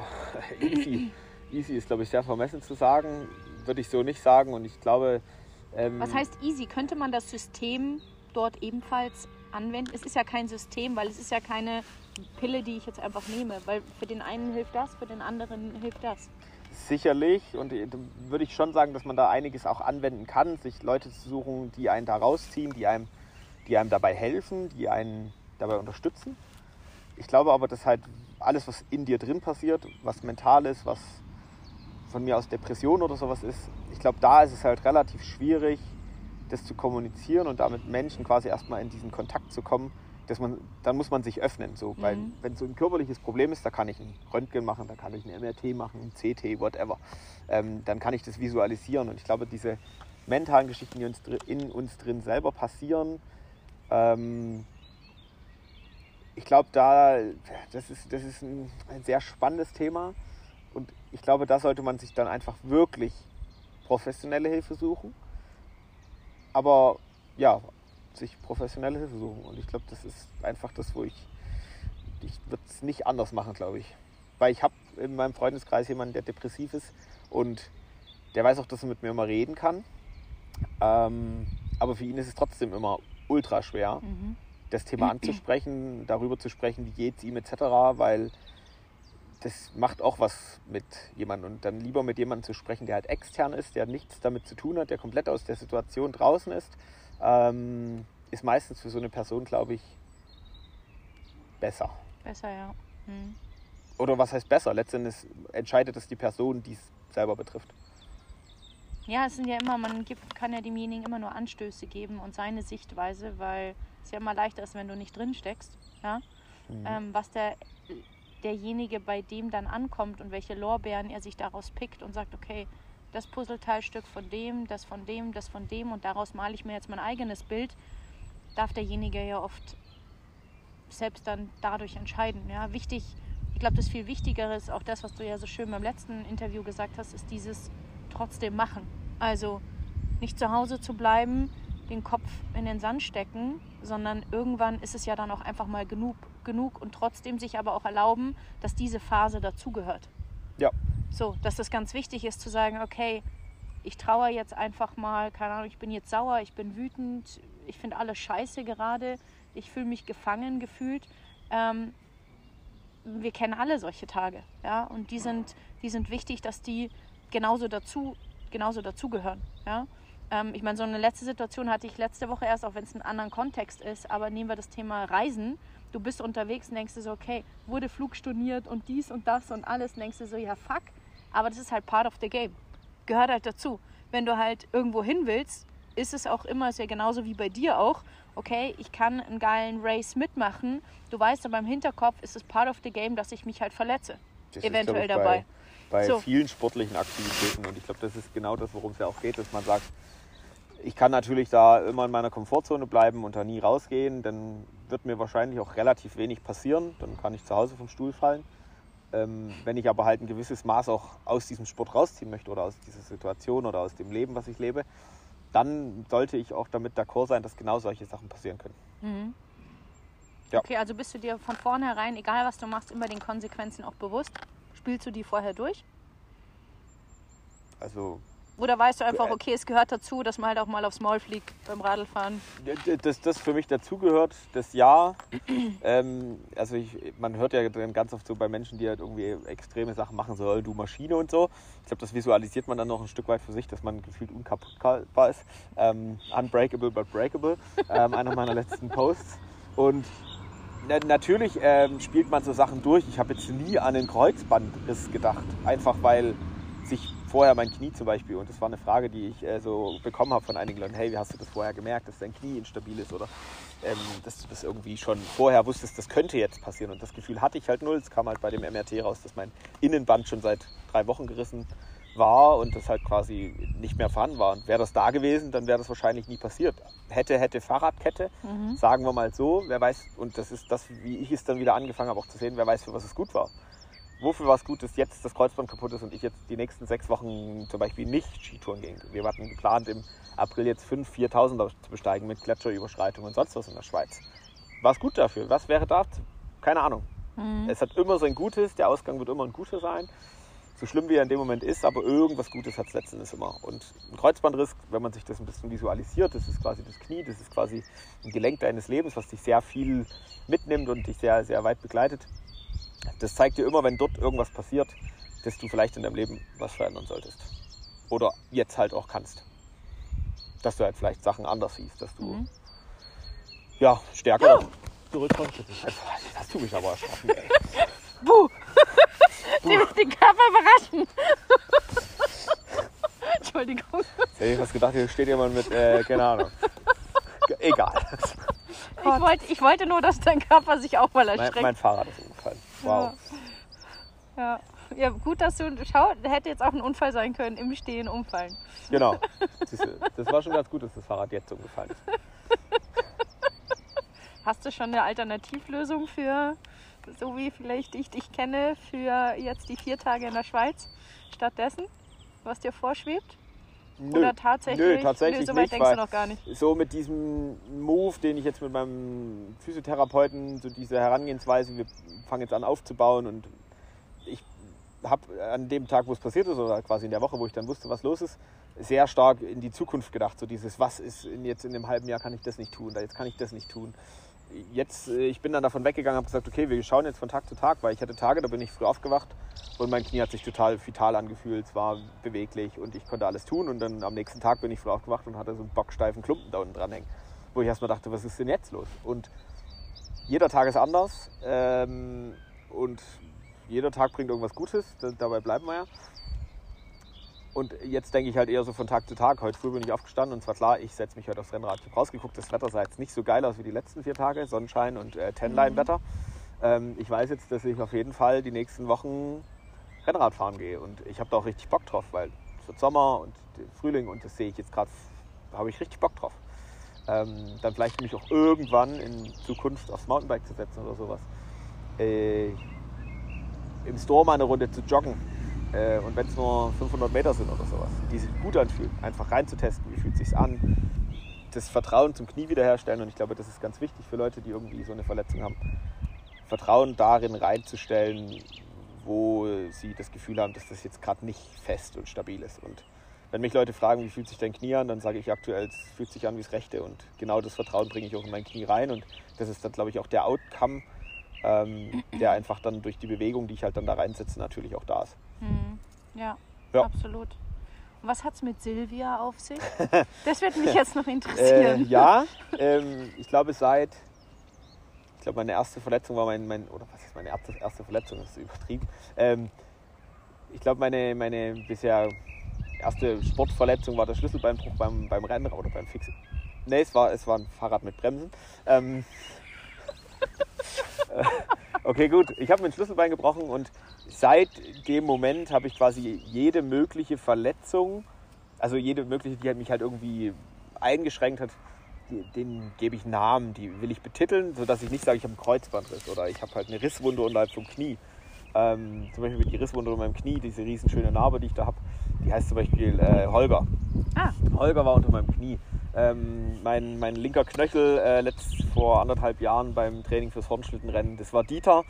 easy. easy ist, glaube ich, sehr vermessen zu sagen würde ich so nicht sagen. Und ich glaube. Ähm, Was heißt easy? Könnte man das System dort ebenfalls anwenden? Es ist ja kein System, weil es ist ja keine Pille, die ich jetzt einfach nehme. Weil für den einen hilft das, für den anderen hilft das. Sicherlich. Und äh, würde ich schon sagen, dass man da einiges auch anwenden kann, sich Leute zu suchen, die einen da rausziehen, die einem, die einem dabei helfen, die einen dabei unterstützen. Ich glaube aber, dass halt alles, was in dir drin passiert, was mental ist, was von mir aus Depression oder sowas ist, ich glaube, da ist es halt relativ schwierig, das zu kommunizieren und damit Menschen quasi erstmal in diesen Kontakt zu kommen, dass man, dann muss man sich öffnen. So. Mhm. Weil wenn so ein körperliches Problem ist, da kann ich ein Röntgen machen, da kann ich ein MRT machen, ein CT, whatever. Ähm, dann kann ich das visualisieren. Und ich glaube, diese mentalen Geschichten, die uns in uns drin selber passieren, ähm, ich glaube, da, das ist, das ist ein, ein sehr spannendes Thema. Und ich glaube, da sollte man sich dann einfach wirklich professionelle Hilfe suchen. Aber ja, sich professionelle Hilfe suchen. Und ich glaube, das ist einfach das, wo ich, ich würde es nicht anders machen, glaube ich. Weil ich habe in meinem Freundeskreis jemanden, der depressiv ist und der weiß auch, dass er mit mir immer reden kann. Ähm, aber für ihn ist es trotzdem immer ultra schwer, mhm. das Thema anzusprechen, darüber zu sprechen, wie geht es ihm etc., weil das macht auch was mit jemandem. Und dann lieber mit jemandem zu sprechen, der halt extern ist, der nichts damit zu tun hat, der komplett aus der Situation draußen ist, ähm, ist meistens für so eine Person, glaube ich, besser. Besser, ja. Hm. Oder was heißt besser? Letztendlich entscheidet es die Person, die es selber betrifft. Ja, es sind ja immer, man gibt, kann ja demjenigen immer nur Anstöße geben und seine Sichtweise, weil es ja immer leichter ist, wenn du nicht drin steckst. Ja? Mhm. Ähm, was der, derjenige bei dem dann ankommt und welche Lorbeeren er sich daraus pickt und sagt, okay, das Puzzleteilstück von dem, das von dem, das von dem und daraus male ich mir jetzt mein eigenes Bild, darf derjenige ja oft selbst dann dadurch entscheiden. Ja? Wichtig, ich glaube, das viel Wichtigere ist auch das, was du ja so schön beim letzten Interview gesagt hast, ist dieses trotzdem machen. Also nicht zu Hause zu bleiben, den Kopf in den Sand stecken, sondern irgendwann ist es ja dann auch einfach mal genug, genug und trotzdem sich aber auch erlauben, dass diese Phase dazugehört. Ja. So, dass das ganz wichtig ist zu sagen, okay, ich traue jetzt einfach mal, keine Ahnung, ich bin jetzt sauer, ich bin wütend, ich finde alles scheiße gerade, ich fühle mich gefangen gefühlt. Ähm, wir kennen alle solche Tage, ja, und die sind, die sind wichtig, dass die genauso dazu, genauso dazugehören. Ja? Ähm, ich meine, so eine letzte Situation hatte ich letzte Woche erst, auch wenn es ein anderen Kontext ist, aber nehmen wir das Thema Reisen. Du bist unterwegs und denkst dir so, okay, wurde Flug storniert und dies und das und alles. Und denkst du so, ja, fuck. Aber das ist halt part of the game. Gehört halt dazu. Wenn du halt irgendwo hin willst, ist es auch immer, ist ja genauso wie bei dir auch, okay, ich kann einen geilen Race mitmachen. Du weißt aber im Hinterkopf ist es part of the game, dass ich mich halt verletze. Das eventuell dabei bei so. vielen sportlichen Aktivitäten. Und ich glaube, das ist genau das, worum es ja auch geht, dass man sagt, ich kann natürlich da immer in meiner Komfortzone bleiben und da nie rausgehen. Dann wird mir wahrscheinlich auch relativ wenig passieren. Dann kann ich zu Hause vom Stuhl fallen. Ähm, wenn ich aber halt ein gewisses Maß auch aus diesem Sport rausziehen möchte oder aus dieser Situation oder aus dem Leben, was ich lebe, dann sollte ich auch damit d'accord sein, dass genau solche Sachen passieren können. Mhm. Ja. Okay, also bist du dir von vornherein, egal was du machst, immer den Konsequenzen auch bewusst? Spielst du die vorher durch? Also. Oder weißt du einfach, okay, es gehört dazu, dass man halt auch mal aufs Maul fliegt beim Radlfahren? Dass das für mich dazugehört, das Ja. ähm, also ich, man hört ja ganz oft so bei Menschen, die halt irgendwie extreme Sachen machen, so du Maschine und so. Ich glaube, das visualisiert man dann noch ein Stück weit für sich, dass man gefühlt unkaputtbar ist. Ähm, unbreakable but breakable. ähm, einer meiner letzten Posts. Und natürlich ähm, spielt man so Sachen durch. Ich habe jetzt nie an den Kreuzbandriss gedacht. Einfach weil sich vorher mein Knie zum Beispiel, und das war eine Frage, die ich äh, so bekommen habe von einigen Leuten, hey, wie hast du das vorher gemerkt, dass dein Knie instabil ist oder ähm, dass du das irgendwie schon vorher wusstest, das könnte jetzt passieren. Und das Gefühl hatte ich halt null. Es kam halt bei dem MRT raus, dass mein Innenband schon seit drei Wochen gerissen war und das halt quasi nicht mehr vorhanden war. Und wäre das da gewesen, dann wäre das wahrscheinlich nie passiert. Hätte, hätte Fahrradkette, mhm. sagen wir mal so. Wer weiß, und das ist das, wie ich es dann wieder angefangen habe auch zu sehen, wer weiß, für was es gut war. Wofür war es gut, dass jetzt das Kreuzband kaputt ist und ich jetzt die nächsten sechs Wochen zum Beispiel nicht Skitouren ging. Wir hatten geplant, im April jetzt 5.000, 4.000 zu besteigen mit Gletscherüberschreitungen und sonst was in der Schweiz. War es gut dafür? Was wäre da? Keine Ahnung. Mhm. Es hat immer sein Gutes, der Ausgang wird immer ein guter sein so schlimm wie er in dem Moment ist, aber irgendwas Gutes hat es letzten Endes immer. Und ein Kreuzbandriss, wenn man sich das ein bisschen visualisiert, das ist quasi das Knie, das ist quasi ein Gelenk deines Lebens, was dich sehr viel mitnimmt und dich sehr, sehr weit begleitet. Das zeigt dir immer, wenn dort irgendwas passiert, dass du vielleicht in deinem Leben was verändern solltest. Oder jetzt halt auch kannst. Dass du halt vielleicht Sachen anders siehst, dass du mhm. ja stärker ja. zurückkommst. Das, tut mich aber erschrocken, ey. Buh. Sie wird den Körper überraschen. Entschuldigung. Hätte ich was gedacht, hier steht jemand mit, äh, keine Ahnung. Egal. Ich wollte, ich wollte nur, dass dein Körper sich auch mal erschreckt. Mein, mein Fahrrad ist umgefallen. Wow. Ja. ja. ja. gut, dass du, schau, hätte jetzt auch ein Unfall sein können, im Stehen umfallen. Genau. Das war schon ganz gut, dass das Fahrrad jetzt umgefallen ist. Hast du schon eine Alternativlösung für so wie vielleicht ich dich kenne, für jetzt die vier Tage in der Schweiz stattdessen, was dir vorschwebt? Nö, Oder tatsächlich? Nö, tatsächlich nö, so weit nicht, denkst du noch gar nicht. So mit diesem Move, den ich jetzt mit meinem Physiotherapeuten, so diese Herangehensweise, wir fangen jetzt an aufzubauen und ich habe an dem Tag, wo es passiert ist, oder quasi in der Woche, wo ich dann wusste, was los ist, sehr stark in die Zukunft gedacht. So dieses, was ist jetzt in dem halben Jahr, kann ich das nicht tun, jetzt kann ich das nicht tun jetzt, äh, ich bin dann davon weggegangen, habe gesagt, okay, wir schauen jetzt von Tag zu Tag, weil ich hatte Tage, da bin ich früh aufgewacht und mein Knie hat sich total vital angefühlt, es war beweglich und ich konnte alles tun und dann am nächsten Tag bin ich früh aufgewacht und hatte so einen bocksteifen Klumpen da unten dran hängen, wo ich erstmal dachte, was ist denn jetzt los? Und jeder Tag ist anders ähm, und jeder Tag bringt irgendwas Gutes, dabei bleiben wir ja. Und jetzt denke ich halt eher so von Tag zu Tag. Heute früh bin ich aufgestanden und zwar klar, ich setze mich heute aufs Rennrad. Ich habe rausgeguckt, das Wetter sah jetzt nicht so geil aus wie die letzten vier Tage. Sonnenschein und äh, Tenline-Wetter. Ähm, ich weiß jetzt, dass ich auf jeden Fall die nächsten Wochen Rennrad fahren gehe. Und ich habe da auch richtig Bock drauf, weil es wird Sommer und Frühling und das sehe ich jetzt gerade, da habe ich richtig Bock drauf. Ähm, dann vielleicht mich auch irgendwann in Zukunft aufs Mountainbike zu setzen oder sowas. Äh, Im Store mal eine Runde zu joggen. Äh, und wenn es nur 500 Meter sind oder sowas, die sich gut anfühlen, einfach reinzutesten, wie fühlt es sich an, das Vertrauen zum Knie wiederherstellen. Und ich glaube, das ist ganz wichtig für Leute, die irgendwie so eine Verletzung haben. Vertrauen darin reinzustellen, wo sie das Gefühl haben, dass das jetzt gerade nicht fest und stabil ist. Und wenn mich Leute fragen, wie fühlt sich dein Knie an, dann sage ich aktuell, es fühlt sich an wie das rechte. Und genau das Vertrauen bringe ich auch in mein Knie rein. Und das ist dann, glaube ich, auch der Outcome, ähm, der einfach dann durch die Bewegung, die ich halt dann da reinsetze, natürlich auch da ist. Hm. Ja, Ja. absolut. Und was hat es mit Silvia auf sich? Das wird mich jetzt noch Äh, interessieren. ja, ähm, ich glaube seit, ich glaube meine erste Verletzung war mein, mein oder was ist meine erste, erste Verletzung, das ist übertrieben. Ähm, ich glaube meine, meine bisher erste Sportverletzung war der Schlüsselbeinbruch beim, beim Rennen oder beim Fixen. Nee, es war, es war ein Fahrrad mit Bremsen. Okay, gut. Ich habe mir ein Schlüsselbein gebrochen und seit dem Moment habe ich quasi jede mögliche Verletzung, also jede mögliche, die mich halt irgendwie eingeschränkt hat, denen gebe ich Namen, die will ich betiteln, sodass ich nicht sage, ich habe einen Kreuzbandriss oder ich habe halt eine Risswunde unterhalb vom Knie. Ähm, zum Beispiel die Risswunde unter meinem Knie, diese riesenschöne Narbe, die ich da habe, die heißt zum Beispiel äh, Holger. Ah. Holger war unter meinem Knie. Ähm, mein, mein linker Knöchel äh, letzt vor anderthalb Jahren beim Training fürs Hornschlittenrennen, das war Dieter.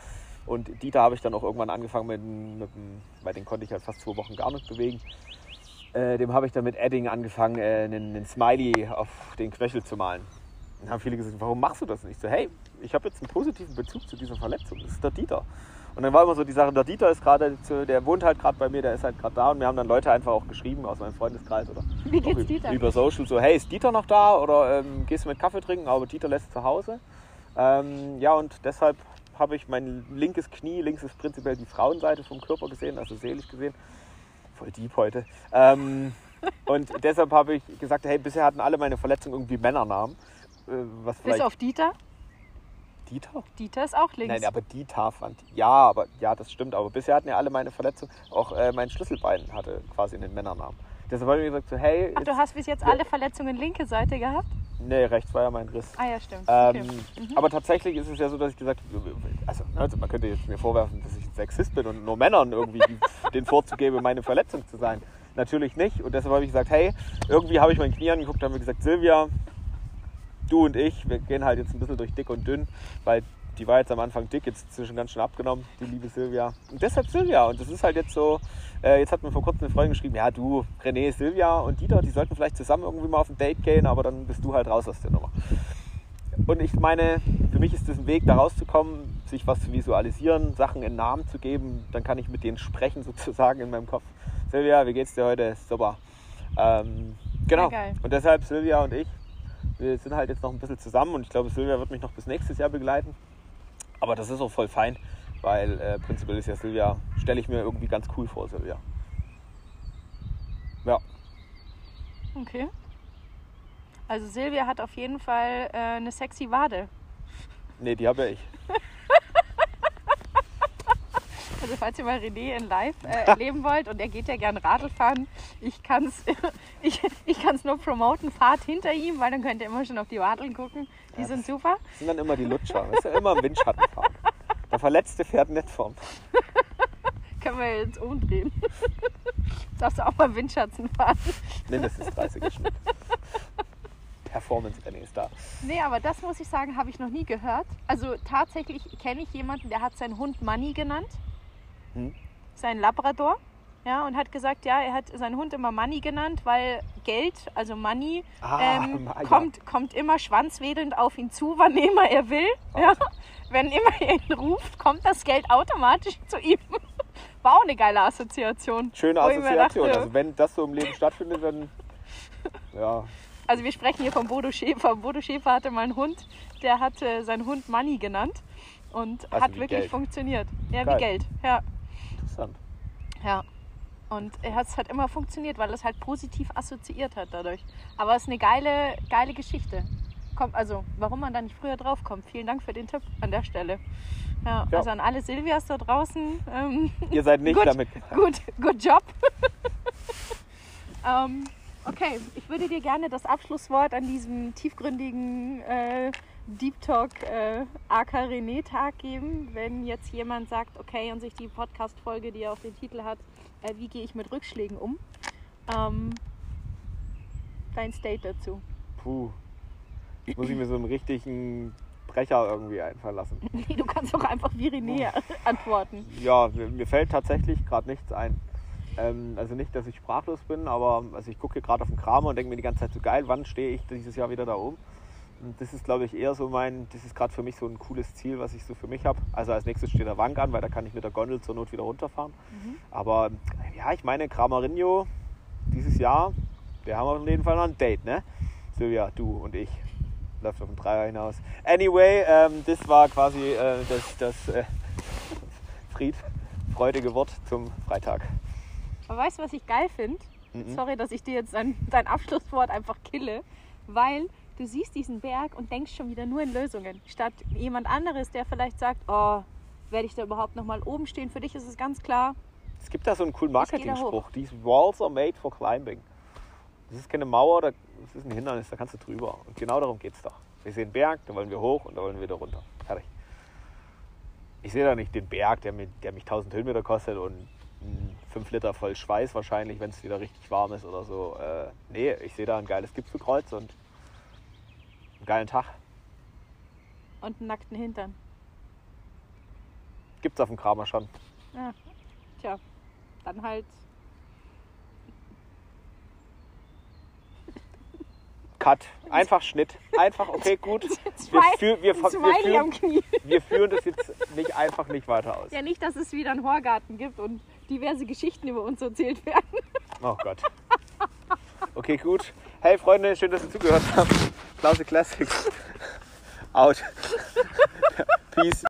Und Dieter habe ich dann auch irgendwann angefangen mit, mit dem, weil den konnte ich halt fast zwei Wochen gar nicht bewegen. Äh, dem habe ich dann mit Edding angefangen, äh, einen, einen Smiley auf den Knöchel zu malen. Dann haben viele gesagt, warum machst du das nicht? Ich so, hey, ich habe jetzt einen positiven Bezug zu dieser Verletzung. Das ist der Dieter. Und dann war immer so die Sache, der Dieter ist gerade, der wohnt halt gerade bei mir, der ist halt gerade da. Und mir haben dann Leute einfach auch geschrieben aus meinem Freundeskreis oder Wie geht's Dieter? über Social so, hey, ist Dieter noch da oder ähm, gehst du mit Kaffee trinken? Aber Dieter lässt zu Hause. Ähm, ja, und deshalb habe ich mein linkes Knie, links ist prinzipiell die Frauenseite vom Körper gesehen, also seelisch gesehen. Voll deep heute. Ähm, und deshalb habe ich gesagt, hey, bisher hatten alle meine Verletzungen irgendwie Männernamen. Äh, was Bis auf Dieter. Dieter? Dieter ist auch links. Nein, aber Dieter fand. Ja, aber ja, das stimmt. Aber bisher hatten ja alle meine Verletzungen. Auch äh, mein Schlüsselbein hatte quasi einen Männernamen. Deshalb habe ich gesagt, so, hey, Ach, jetzt, du hast bis jetzt alle Verletzungen linke Seite gehabt? nee, rechts war ja mein Riss. Ah ja, stimmt. Ähm, Okay. Aber tatsächlich ist es ja so, dass ich gesagt also, ne, also man könnte jetzt mir vorwerfen, dass ich ein Sexist bin und nur Männern irgendwie den Vorzug gebe, meine Verletzung zu sein. Natürlich nicht. Und deshalb habe ich gesagt, hey, irgendwie habe ich mein Knie angeguckt, haben wir gesagt, Silvia, du und ich, wir gehen halt jetzt ein bisschen durch dick und dünn, weil die war jetzt am Anfang dick, jetzt inzwischen ganz schön abgenommen, die liebe Silvia. Und deshalb Silvia. Und das ist halt jetzt so, äh, jetzt hat mir vor kurzem eine Freundin geschrieben, ja du, René, Silvia und Dieter, die sollten vielleicht zusammen irgendwie mal auf ein Date gehen, aber dann bist du halt raus aus der Nummer. Und ich meine, für mich ist das ein Weg, da rauszukommen, sich was zu visualisieren, Sachen in Namen zu geben. Dann kann ich mit denen sprechen, sozusagen in meinem Kopf. Silvia, wie geht's dir heute? Super. Ähm, genau. Und deshalb Silvia und ich, wir sind halt jetzt noch ein bisschen zusammen und ich glaube, Silvia wird mich noch bis nächstes Jahr begleiten. Aber das ist auch voll fein, weil äh, prinzipiell ist ja Silvia, stelle ich mir irgendwie ganz cool vor, Silvia. Ja, Okay. Also Silvia hat auf jeden Fall äh, eine sexy Wade. nee, die habe ja ich. Also falls ihr mal René in live äh, erleben wollt und er geht ja gern Radl fahren, ich kann es ich, ich kann's nur promoten, fahrt hinter ihm, weil dann könnt ihr immer schon auf die Wadeln gucken. Die Ja, sind super. Das sind dann immer die Lutscher, weißt du, immer im Windschatten fahren. Der Verletzte fährt nicht vorn. Können wir jetzt umdrehen. Darfst du auch mal Windschatten fahren? Mindestens 30er Schnitt. Performance René ist da. Nee, aber das muss ich sagen, habe ich noch nie gehört. Also tatsächlich kenne ich jemanden, der hat seinen Hund Money genannt. Hm? Sein Labrador. Ja, und hat gesagt, ja, er hat seinen Hund immer Money genannt, weil Geld, also Money, Ah, ähm, ja. kommt, kommt immer schwanzwedelnd auf ihn zu, wann immer er will. Ja. Wenn immer er ihn ruft, kommt das Geld automatisch zu ihm. War auch eine geile Assoziation. Schöne Assoziation. dachte- Also wenn das so im Leben stattfindet, dann ja, Also wir sprechen hier von Bodo Schäfer. Bodo Schäfer hatte mal einen Hund, der hatte seinen Hund Money genannt und Also hat wirklich Geld. funktioniert. Ja, Geil. wie Geld. Ja, interessant. ja. Und es hat immer funktioniert, weil es halt positiv assoziiert hat dadurch. Aber es ist eine geile, geile Geschichte. Kommt, also, warum man da nicht früher drauf kommt. Vielen Dank für den Tipp an der Stelle. Ja, Ja. Also an alle Silvias da draußen. Ähm, Ihr seid nicht Gut. damit. gut, good job. ähm, okay, ich würde dir gerne das Abschlusswort an diesem tiefgründigen äh, Deep Talk äh, AK René Tag geben, wenn jetzt jemand sagt, okay, und sich die Podcast-Folge, die auch den Titel hat, äh, wie gehe ich mit Rückschlägen um? Ähm, dein State dazu. Puh. Jetzt muss ich mir so einen richtigen Brecher irgendwie einfallen lassen. Nee, du kannst auch einfach wie René antworten. Ja, mir, mir fällt tatsächlich gerade nichts ein. Ähm, also nicht, dass ich sprachlos bin, aber also ich gucke gerade auf den Kramer und denke mir die ganze Zeit so geil, wann stehe ich dieses Jahr wieder da oben? Und das ist, glaube ich, eher so mein, das ist gerade für mich so ein cooles Ziel, was ich so für mich habe. Also als nächstes steht der Wank an, weil da kann ich mit der Gondel zur Not wieder runterfahren. Aber ja, ich meine, Kramarinho dieses Jahr, wir haben auf jeden Fall noch ein Date, ne? Silvia, du und ich. Läuft auf den Dreier hinaus. Anyway, ähm, das war quasi äh, das, das äh, Fried, freudige Wort zum Freitag. Aber weißt du, was ich geil finde? Mhm. Sorry, dass ich dir jetzt dein, dein Abschlusswort einfach kille, weil du siehst diesen Berg und denkst schon wieder nur in Lösungen. Statt jemand anderes, der vielleicht sagt, oh, werde ich da überhaupt noch mal oben stehen? Für dich ist es ganz klar, Es gibt da so einen coolen Marketing-Spruch. These walls are made for climbing. Das ist keine Mauer, das ist ein Hindernis, da kannst du drüber. Und genau darum geht es doch. Wir sehen einen Berg, da wollen wir hoch und da wollen wir wieder runter. Fertig. Ich sehe da nicht den Berg, der, mir, der mich 1000 Höhenmeter kostet und 5 Liter voll Schweiß wahrscheinlich, wenn es wieder richtig warm ist oder so. Äh, nee, ich sehe da ein geiles Gipfelkreuz und einen geilen Tag. und einen nackten Hintern. Gibt's auf dem Kramer schon. Tja, dann halt. Cut. Einfach Schnitt. Einfach, okay, gut. Wir, führ, wir, wir, führen, wir führen das jetzt nicht einfach nicht weiter aus. Ja, nicht, dass es wieder einen Horgarten gibt und diverse Geschichten über uns erzählt werden. Oh Gott. Okay, gut. Hey Freunde, schön, dass ihr zugehört habt. Klause Classics. Out. Peace.